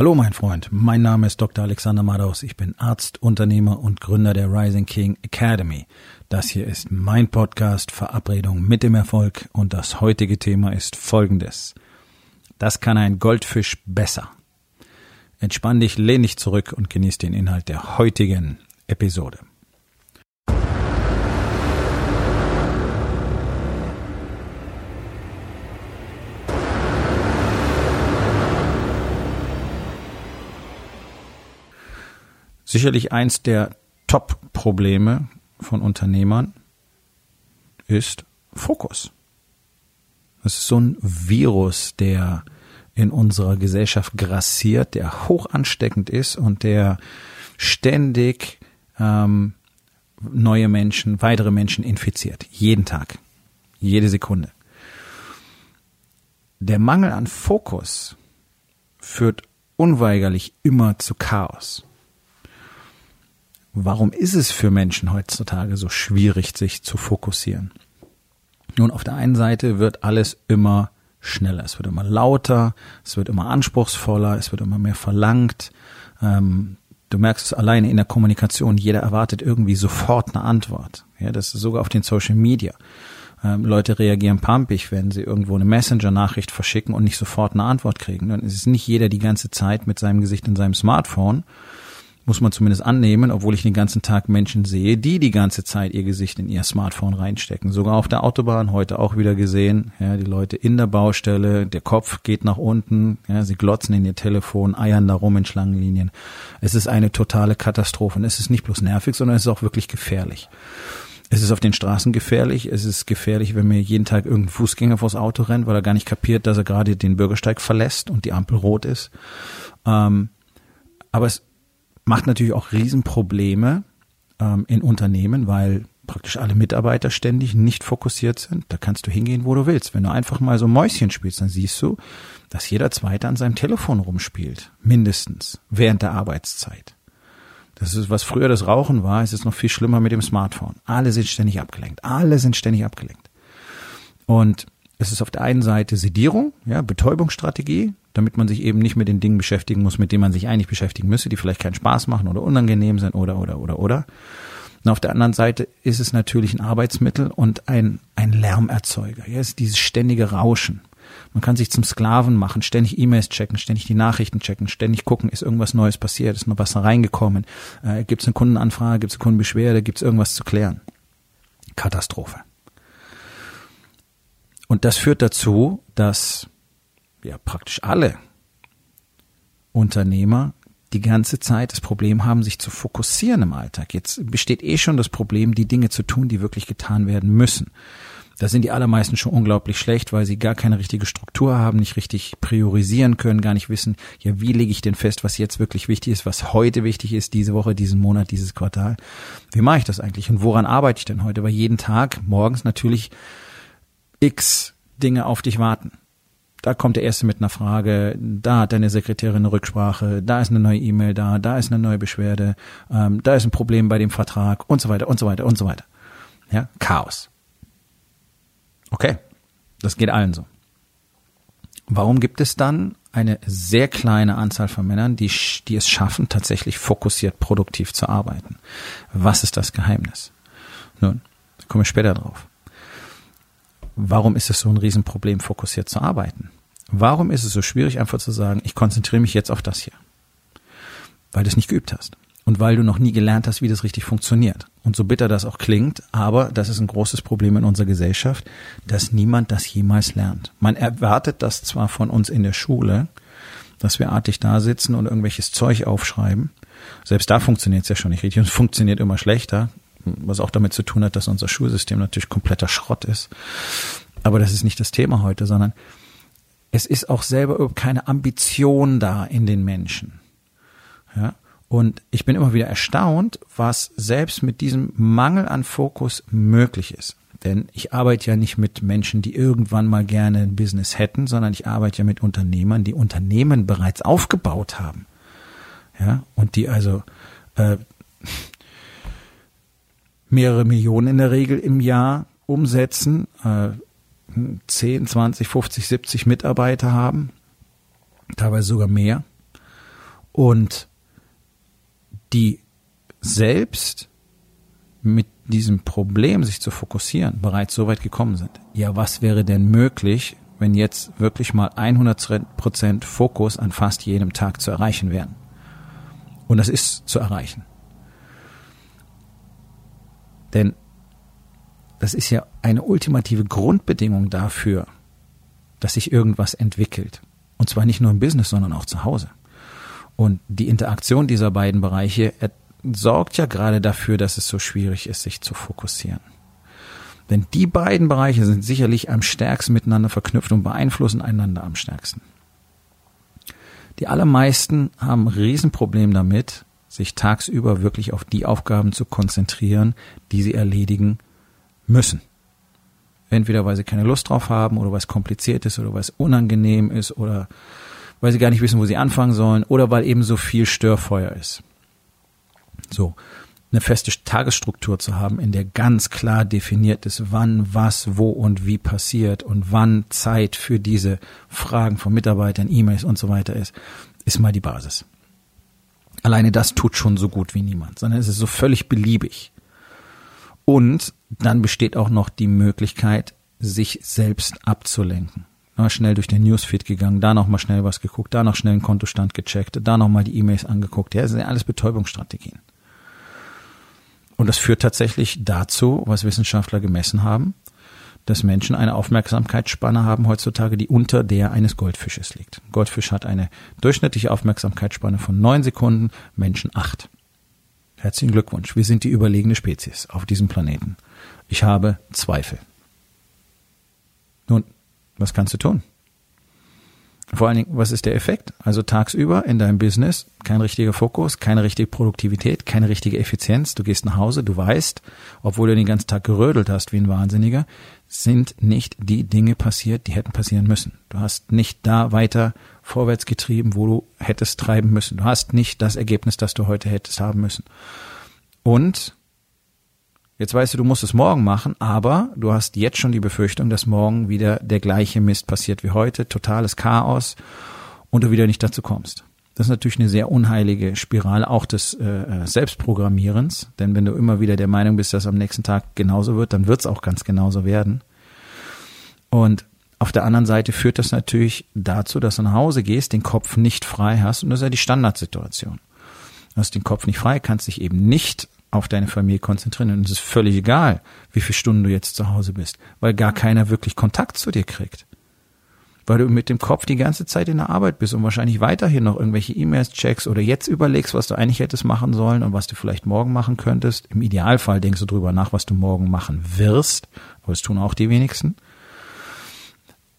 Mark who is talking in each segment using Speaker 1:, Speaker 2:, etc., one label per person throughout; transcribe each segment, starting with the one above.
Speaker 1: Hallo mein Freund, mein Name ist Dr. Alexander Madaus. Ich bin Arzt, Unternehmer und Gründer der Rising King Academy. Das hier ist mein Podcast Verabredung mit dem Erfolg und das heutige Thema ist folgendes. Das kann ein Goldfisch besser. Entspann dich, lehn dich zurück und genieß den Inhalt der heutigen Episode. Sicherlich eins der Top-Probleme von Unternehmern ist Fokus. Das ist so ein Virus, der in unserer Gesellschaft grassiert, der hoch ansteckend ist und der ständig ähm, neue Menschen, weitere Menschen infiziert. Jeden Tag, jede Sekunde. Der Mangel an Fokus führt unweigerlich immer zu Chaos. Warum ist es für Menschen heutzutage so schwierig, sich zu fokussieren? Nun, auf der einen Seite wird alles immer schneller, es wird immer lauter, es wird immer anspruchsvoller, es wird immer mehr verlangt. Ähm, du merkst es alleine in der Kommunikation, jeder erwartet irgendwie sofort eine Antwort. Ja, das ist sogar auf den Social Media. Ähm, Leute reagieren pampig, wenn sie irgendwo eine Messenger-Nachricht verschicken und nicht sofort eine Antwort kriegen. Dann ist es nicht jeder die ganze Zeit mit seinem Gesicht in seinem Smartphone, muss man zumindest annehmen, obwohl ich den ganzen Tag Menschen sehe, die die ganze Zeit ihr Gesicht in ihr Smartphone reinstecken. Sogar auf der Autobahn heute auch wieder gesehen, ja, die Leute in der Baustelle, der Kopf geht nach unten, ja, sie glotzen in ihr Telefon, eiern da rum in Schlangenlinien. Es ist eine totale Katastrophe und es ist nicht bloß nervig, sondern es ist auch wirklich gefährlich. Es ist auf den Straßen gefährlich. Es ist gefährlich, wenn mir jeden Tag irgendein Fußgänger vors Auto rennt, weil er gar nicht kapiert, dass er gerade den Bürgersteig verlässt und die Ampel rot ist. Ähm, aber es macht natürlich auch Riesenprobleme ähm, in Unternehmen, weil praktisch alle Mitarbeiter ständig nicht fokussiert sind. Da kannst du hingehen, wo du willst. Wenn du einfach mal so Mäuschen spielst, dann siehst du, dass jeder Zweite an seinem Telefon rumspielt. Mindestens. Während der Arbeitszeit. Das ist, was früher das Rauchen war, ist es noch viel schlimmer mit dem Smartphone. Alle sind ständig abgelenkt. Alle sind ständig abgelenkt. Und es ist auf der einen Seite Sedierung, ja, Betäubungsstrategie, damit man sich eben nicht mit den Dingen beschäftigen muss, mit denen man sich eigentlich beschäftigen müsste, die vielleicht keinen Spaß machen oder unangenehm sind oder oder oder oder. Und auf der anderen Seite ist es natürlich ein Arbeitsmittel und ein, ein Lärmerzeuger. Ja, ist dieses ständige Rauschen. Man kann sich zum Sklaven machen, ständig E-Mails checken, ständig die Nachrichten checken, ständig gucken, ist irgendwas Neues passiert, ist noch was reingekommen, äh, gibt es eine Kundenanfrage, gibt es eine Kundenbeschwerde, gibt es irgendwas zu klären. Katastrophe. Und das führt dazu, dass ja praktisch alle Unternehmer die ganze Zeit das Problem haben, sich zu fokussieren im Alltag. Jetzt besteht eh schon das Problem, die Dinge zu tun, die wirklich getan werden müssen. Da sind die allermeisten schon unglaublich schlecht, weil sie gar keine richtige Struktur haben, nicht richtig priorisieren können, gar nicht wissen, ja, wie lege ich denn fest, was jetzt wirklich wichtig ist, was heute wichtig ist, diese Woche, diesen Monat, dieses Quartal. Wie mache ich das eigentlich und woran arbeite ich denn heute? Weil jeden Tag morgens natürlich x Dinge auf dich warten da kommt der Erste mit einer Frage, da hat deine Sekretärin eine Rücksprache, da ist eine neue E-Mail da, da ist eine neue Beschwerde, ähm, da ist ein Problem bei dem Vertrag und so weiter und so weiter und so weiter. Ja, Chaos. Okay, das geht allen so. Warum gibt es dann eine sehr kleine Anzahl von Männern, die, die es schaffen, tatsächlich fokussiert produktiv zu arbeiten? Was ist das Geheimnis? Nun, da komme ich später drauf. Warum ist es so ein Riesenproblem, fokussiert zu arbeiten? Warum ist es so schwierig, einfach zu sagen, ich konzentriere mich jetzt auf das hier? Weil du es nicht geübt hast. Und weil du noch nie gelernt hast, wie das richtig funktioniert. Und so bitter das auch klingt, aber das ist ein großes Problem in unserer Gesellschaft, dass niemand das jemals lernt. Man erwartet das zwar von uns in der Schule, dass wir artig da sitzen und irgendwelches Zeug aufschreiben. Selbst da funktioniert es ja schon nicht richtig und es funktioniert immer schlechter was auch damit zu tun hat, dass unser Schulsystem natürlich kompletter Schrott ist. Aber das ist nicht das Thema heute, sondern es ist auch selber keine Ambition da in den Menschen. Ja? Und ich bin immer wieder erstaunt, was selbst mit diesem Mangel an Fokus möglich ist. Denn ich arbeite ja nicht mit Menschen, die irgendwann mal gerne ein Business hätten, sondern ich arbeite ja mit Unternehmern, die Unternehmen bereits aufgebaut haben. Ja, und die also äh, mehrere Millionen in der Regel im Jahr umsetzen, äh, 10, 20, 50, 70 Mitarbeiter haben, teilweise sogar mehr. und die selbst mit diesem Problem, sich zu fokussieren, bereits so weit gekommen sind. Ja, was wäre denn möglich, wenn jetzt wirklich mal 100% Fokus an fast jedem Tag zu erreichen wären? Und das ist zu erreichen. Denn das ist ja eine ultimative Grundbedingung dafür, dass sich irgendwas entwickelt. Und zwar nicht nur im Business, sondern auch zu Hause. Und die Interaktion dieser beiden Bereiche sorgt ja gerade dafür, dass es so schwierig ist, sich zu fokussieren. Denn die beiden Bereiche sind sicherlich am stärksten miteinander verknüpft und beeinflussen einander am stärksten. Die allermeisten haben ein Riesenproblem damit, sich tagsüber wirklich auf die Aufgaben zu konzentrieren, die sie erledigen müssen. Entweder weil sie keine Lust drauf haben oder weil es kompliziert ist oder weil es unangenehm ist oder weil sie gar nicht wissen, wo sie anfangen sollen oder weil eben so viel Störfeuer ist. So, eine feste Tagesstruktur zu haben, in der ganz klar definiert ist, wann, was, wo und wie passiert und wann Zeit für diese Fragen von Mitarbeitern, E-Mails und so weiter ist, ist mal die Basis. Alleine das tut schon so gut wie niemand, sondern es ist so völlig beliebig. Und dann besteht auch noch die Möglichkeit, sich selbst abzulenken. Mal schnell durch den Newsfeed gegangen, da noch mal schnell was geguckt, da noch schnell einen Kontostand gecheckt, da noch mal die E-Mails angeguckt. Ja, das sind alles Betäubungsstrategien. Und das führt tatsächlich dazu, was Wissenschaftler gemessen haben, dass Menschen eine Aufmerksamkeitsspanne haben heutzutage, die unter der eines Goldfisches liegt. Goldfisch hat eine durchschnittliche Aufmerksamkeitsspanne von neun Sekunden, Menschen acht. Herzlichen Glückwunsch. Wir sind die überlegene Spezies auf diesem Planeten. Ich habe Zweifel. Nun, was kannst du tun? Vor allen Dingen, was ist der Effekt? Also tagsüber in deinem Business kein richtiger Fokus, keine richtige Produktivität, keine richtige Effizienz. Du gehst nach Hause, du weißt, obwohl du den ganzen Tag gerödelt hast wie ein Wahnsinniger, sind nicht die Dinge passiert, die hätten passieren müssen. Du hast nicht da weiter vorwärts getrieben, wo du hättest treiben müssen. Du hast nicht das Ergebnis, das du heute hättest haben müssen. Und Jetzt weißt du, du musst es morgen machen, aber du hast jetzt schon die Befürchtung, dass morgen wieder der gleiche Mist passiert wie heute, totales Chaos und du wieder nicht dazu kommst. Das ist natürlich eine sehr unheilige Spirale auch des äh, äh Selbstprogrammierens, denn wenn du immer wieder der Meinung bist, dass am nächsten Tag genauso wird, dann wird es auch ganz genauso werden. Und auf der anderen Seite führt das natürlich dazu, dass du nach Hause gehst, den Kopf nicht frei hast und das ist ja die Standardsituation. Du hast den Kopf nicht frei, kannst dich eben nicht auf deine Familie konzentrieren. Und es ist völlig egal, wie viele Stunden du jetzt zu Hause bist, weil gar keiner wirklich Kontakt zu dir kriegt. Weil du mit dem Kopf die ganze Zeit in der Arbeit bist und wahrscheinlich weiterhin noch irgendwelche E-Mails checkst oder jetzt überlegst, was du eigentlich hättest machen sollen und was du vielleicht morgen machen könntest. Im Idealfall denkst du drüber nach, was du morgen machen wirst, aber das tun auch die wenigsten.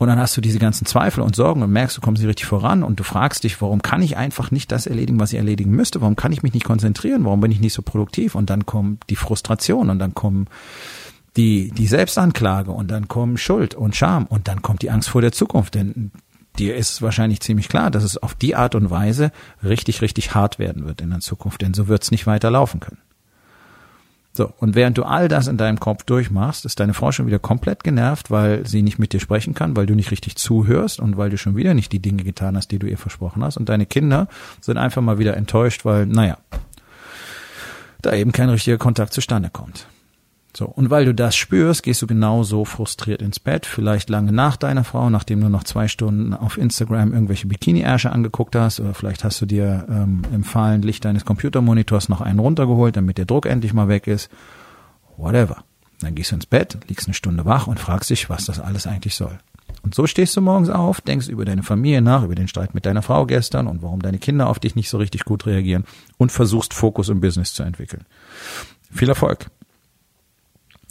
Speaker 1: Und dann hast du diese ganzen Zweifel und Sorgen und merkst, du kommst nicht richtig voran und du fragst dich, warum kann ich einfach nicht das erledigen, was ich erledigen müsste? Warum kann ich mich nicht konzentrieren? Warum bin ich nicht so produktiv? Und dann kommt die Frustration und dann kommen die, die Selbstanklage und dann kommen Schuld und Scham und dann kommt die Angst vor der Zukunft. Denn dir ist wahrscheinlich ziemlich klar, dass es auf die Art und Weise richtig, richtig hart werden wird in der Zukunft, denn so wird es nicht weiter laufen können. So, und während du all das in deinem Kopf durchmachst, ist deine Frau schon wieder komplett genervt, weil sie nicht mit dir sprechen kann, weil du nicht richtig zuhörst und weil du schon wieder nicht die Dinge getan hast, die du ihr versprochen hast. Und deine Kinder sind einfach mal wieder enttäuscht, weil, naja, da eben kein richtiger Kontakt zustande kommt. So, und weil du das spürst, gehst du genauso frustriert ins Bett, vielleicht lange nach deiner Frau, nachdem du noch zwei Stunden auf Instagram irgendwelche Bikini-Ärsche angeguckt hast, oder vielleicht hast du dir ähm, im fahlen Licht deines Computermonitors noch einen runtergeholt, damit der Druck endlich mal weg ist. Whatever. Dann gehst du ins Bett, liegst eine Stunde wach und fragst dich, was das alles eigentlich soll. Und so stehst du morgens auf, denkst über deine Familie nach, über den Streit mit deiner Frau gestern und warum deine Kinder auf dich nicht so richtig gut reagieren und versuchst Fokus im Business zu entwickeln. Viel Erfolg.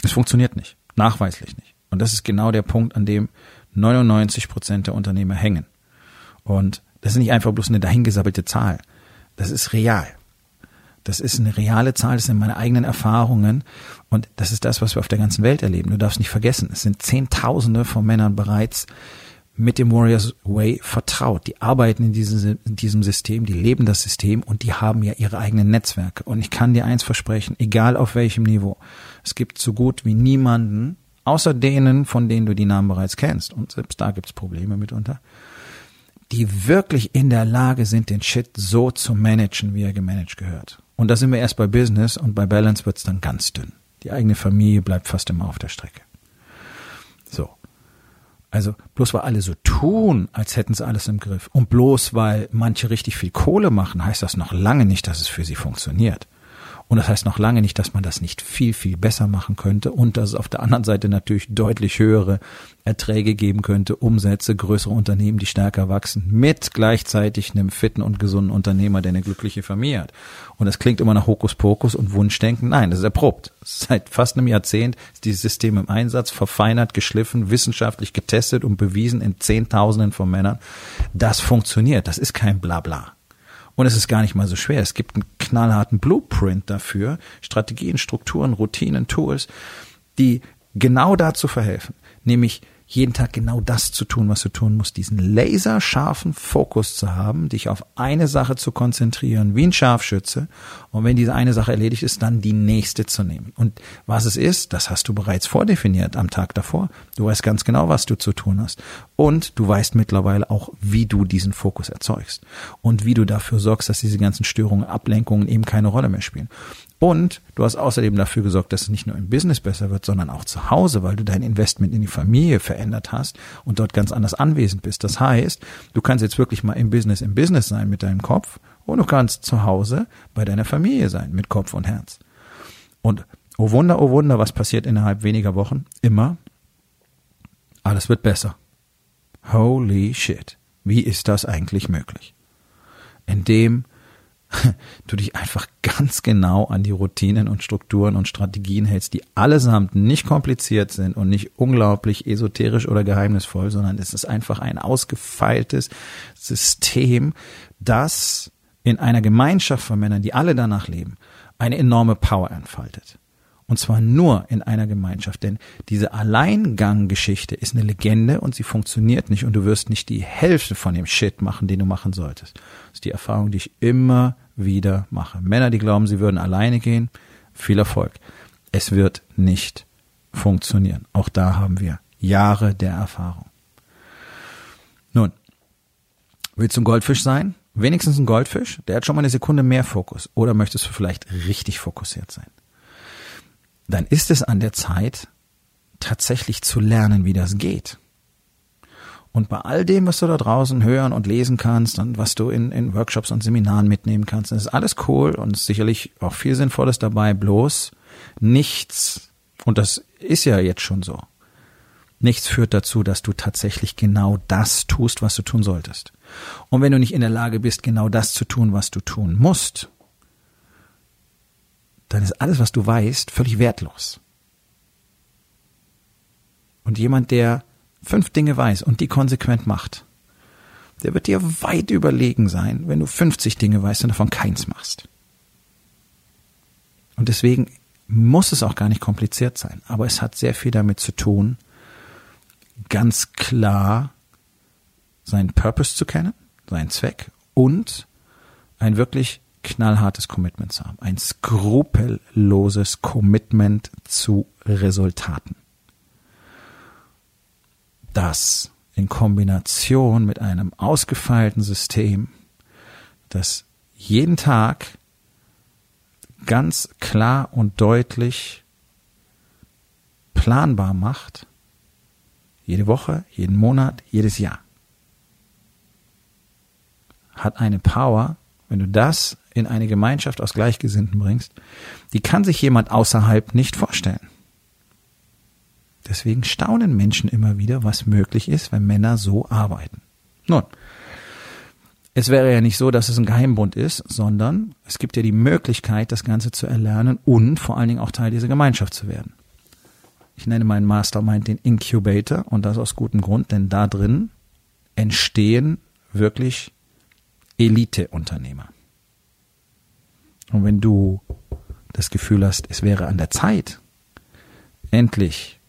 Speaker 1: Es funktioniert nicht. Nachweislich nicht. Und das ist genau der Punkt, an dem 99 Prozent der Unternehmer hängen. Und das ist nicht einfach bloß eine dahingesabbelte Zahl. Das ist real. Das ist eine reale Zahl, das sind meine eigenen Erfahrungen und das ist das, was wir auf der ganzen Welt erleben. Du darfst nicht vergessen, es sind Zehntausende von Männern bereits mit dem Warriors Way vertraut. Die arbeiten in diesem, in diesem System, die leben das System und die haben ja ihre eigenen Netzwerke. Und ich kann dir eins versprechen, egal auf welchem Niveau, es gibt so gut wie niemanden, außer denen, von denen du die Namen bereits kennst, und selbst da gibt's Probleme mitunter, die wirklich in der Lage sind, den Shit so zu managen, wie er gemanagt gehört. Und da sind wir erst bei Business und bei Balance wird's dann ganz dünn. Die eigene Familie bleibt fast immer auf der Strecke. So. Also bloß weil alle so tun, als hätten sie alles im Griff und bloß weil manche richtig viel Kohle machen, heißt das noch lange nicht, dass es für sie funktioniert. Und das heißt noch lange nicht, dass man das nicht viel, viel besser machen könnte und dass es auf der anderen Seite natürlich deutlich höhere Erträge geben könnte, Umsätze, größere Unternehmen, die stärker wachsen, mit gleichzeitig einem fitten und gesunden Unternehmer, der eine glückliche Familie hat. Und das klingt immer nach Hokuspokus und Wunschdenken. Nein, das ist erprobt. Seit fast einem Jahrzehnt ist dieses System im Einsatz, verfeinert, geschliffen, wissenschaftlich getestet und bewiesen in Zehntausenden von Männern. Das funktioniert. Das ist kein Blabla. Und es ist gar nicht mal so schwer. Es gibt einen knallharten Blueprint dafür, Strategien, Strukturen, Routinen, Tools, die genau dazu verhelfen, nämlich jeden Tag genau das zu tun, was du tun musst, diesen laserscharfen Fokus zu haben, dich auf eine Sache zu konzentrieren, wie ein Scharfschütze. Und wenn diese eine Sache erledigt ist, dann die nächste zu nehmen. Und was es ist, das hast du bereits vordefiniert am Tag davor. Du weißt ganz genau, was du zu tun hast. Und du weißt mittlerweile auch, wie du diesen Fokus erzeugst. Und wie du dafür sorgst, dass diese ganzen Störungen, Ablenkungen eben keine Rolle mehr spielen. Und du hast außerdem dafür gesorgt, dass es nicht nur im Business besser wird, sondern auch zu Hause, weil du dein Investment in die Familie verändert hast und dort ganz anders anwesend bist. Das heißt, du kannst jetzt wirklich mal im Business im Business sein mit deinem Kopf und du kannst zu Hause bei deiner Familie sein mit Kopf und Herz. Und oh Wunder, oh Wunder, was passiert innerhalb weniger Wochen? Immer. Alles wird besser. Holy shit. Wie ist das eigentlich möglich? Indem du dich einfach ganz genau an die Routinen und Strukturen und Strategien hältst, die allesamt nicht kompliziert sind und nicht unglaublich esoterisch oder geheimnisvoll, sondern es ist einfach ein ausgefeiltes System, das in einer Gemeinschaft von Männern, die alle danach leben, eine enorme Power entfaltet. Und zwar nur in einer Gemeinschaft. Denn diese Alleinganggeschichte ist eine Legende und sie funktioniert nicht und du wirst nicht die Hälfte von dem Shit machen, den du machen solltest. Das ist die Erfahrung, die ich immer wieder mache. Männer, die glauben, sie würden alleine gehen, viel Erfolg. Es wird nicht funktionieren. Auch da haben wir Jahre der Erfahrung. Nun, willst du ein Goldfisch sein? Wenigstens ein Goldfisch? Der hat schon mal eine Sekunde mehr Fokus. Oder möchtest du vielleicht richtig fokussiert sein? Dann ist es an der Zeit, tatsächlich zu lernen, wie das geht. Und bei all dem, was du da draußen hören und lesen kannst und was du in, in Workshops und Seminaren mitnehmen kannst, ist alles cool und sicherlich auch viel Sinnvolles dabei, bloß nichts, und das ist ja jetzt schon so, nichts führt dazu, dass du tatsächlich genau das tust, was du tun solltest. Und wenn du nicht in der Lage bist, genau das zu tun, was du tun musst, dann ist alles, was du weißt, völlig wertlos. Und jemand, der fünf Dinge weiß und die konsequent macht, der wird dir weit überlegen sein, wenn du 50 Dinge weißt und davon keins machst. Und deswegen muss es auch gar nicht kompliziert sein, aber es hat sehr viel damit zu tun, ganz klar seinen Purpose zu kennen, seinen Zweck und ein wirklich knallhartes Commitment zu haben. Ein skrupelloses Commitment zu Resultaten. Das in Kombination mit einem ausgefeilten System, das jeden Tag ganz klar und deutlich planbar macht, jede Woche, jeden Monat, jedes Jahr, hat eine Power, wenn du das in eine Gemeinschaft aus Gleichgesinnten bringst, die kann sich jemand außerhalb nicht vorstellen. Deswegen staunen Menschen immer wieder, was möglich ist, wenn Männer so arbeiten. Nun, es wäre ja nicht so, dass es ein Geheimbund ist, sondern es gibt ja die Möglichkeit, das Ganze zu erlernen und vor allen Dingen auch Teil dieser Gemeinschaft zu werden. Ich nenne meinen Mastermind den Incubator und das aus gutem Grund, denn da drin entstehen wirklich Elite-Unternehmer. Und wenn du das Gefühl hast, es wäre an der Zeit, endlich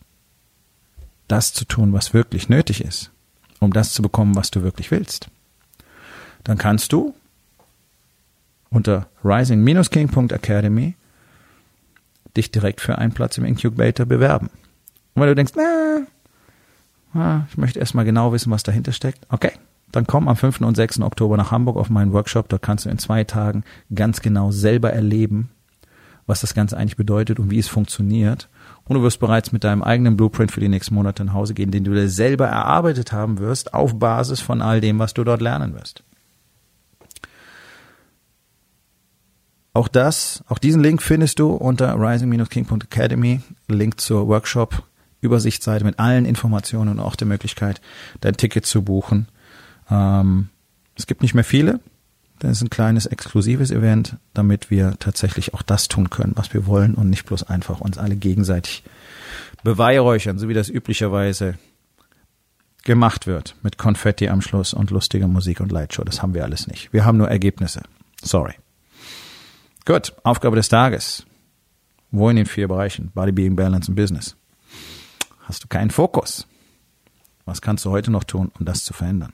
Speaker 1: das zu tun, was wirklich nötig ist, um das zu bekommen, was du wirklich willst, dann kannst du unter rising-king.academy dich direkt für einen Platz im Incubator bewerben. Und wenn du denkst, na, ich möchte erstmal genau wissen, was dahinter steckt, okay, dann komm am 5. und 6. Oktober nach Hamburg auf meinen Workshop. Dort kannst du in zwei Tagen ganz genau selber erleben, was das Ganze eigentlich bedeutet und wie es funktioniert. Und du wirst bereits mit deinem eigenen Blueprint für die nächsten Monate nach Hause gehen, den du dir selber erarbeitet haben wirst, auf Basis von all dem, was du dort lernen wirst. Auch das, auch diesen Link findest du unter rising-king.academy, Link zur Workshop, Übersichtsseite mit allen Informationen und auch der Möglichkeit, dein Ticket zu buchen. Ähm, es gibt nicht mehr viele. Das ist ein kleines exklusives Event, damit wir tatsächlich auch das tun können, was wir wollen und nicht bloß einfach uns alle gegenseitig beweihräuchern, so wie das üblicherweise gemacht wird mit Konfetti am Schluss und lustiger Musik und Lightshow. Das haben wir alles nicht. Wir haben nur Ergebnisse. Sorry. Gut, Aufgabe des Tages. Wo in den vier Bereichen? Body, Being, Balance und Business. Hast du keinen Fokus? Was kannst du heute noch tun, um das zu verändern?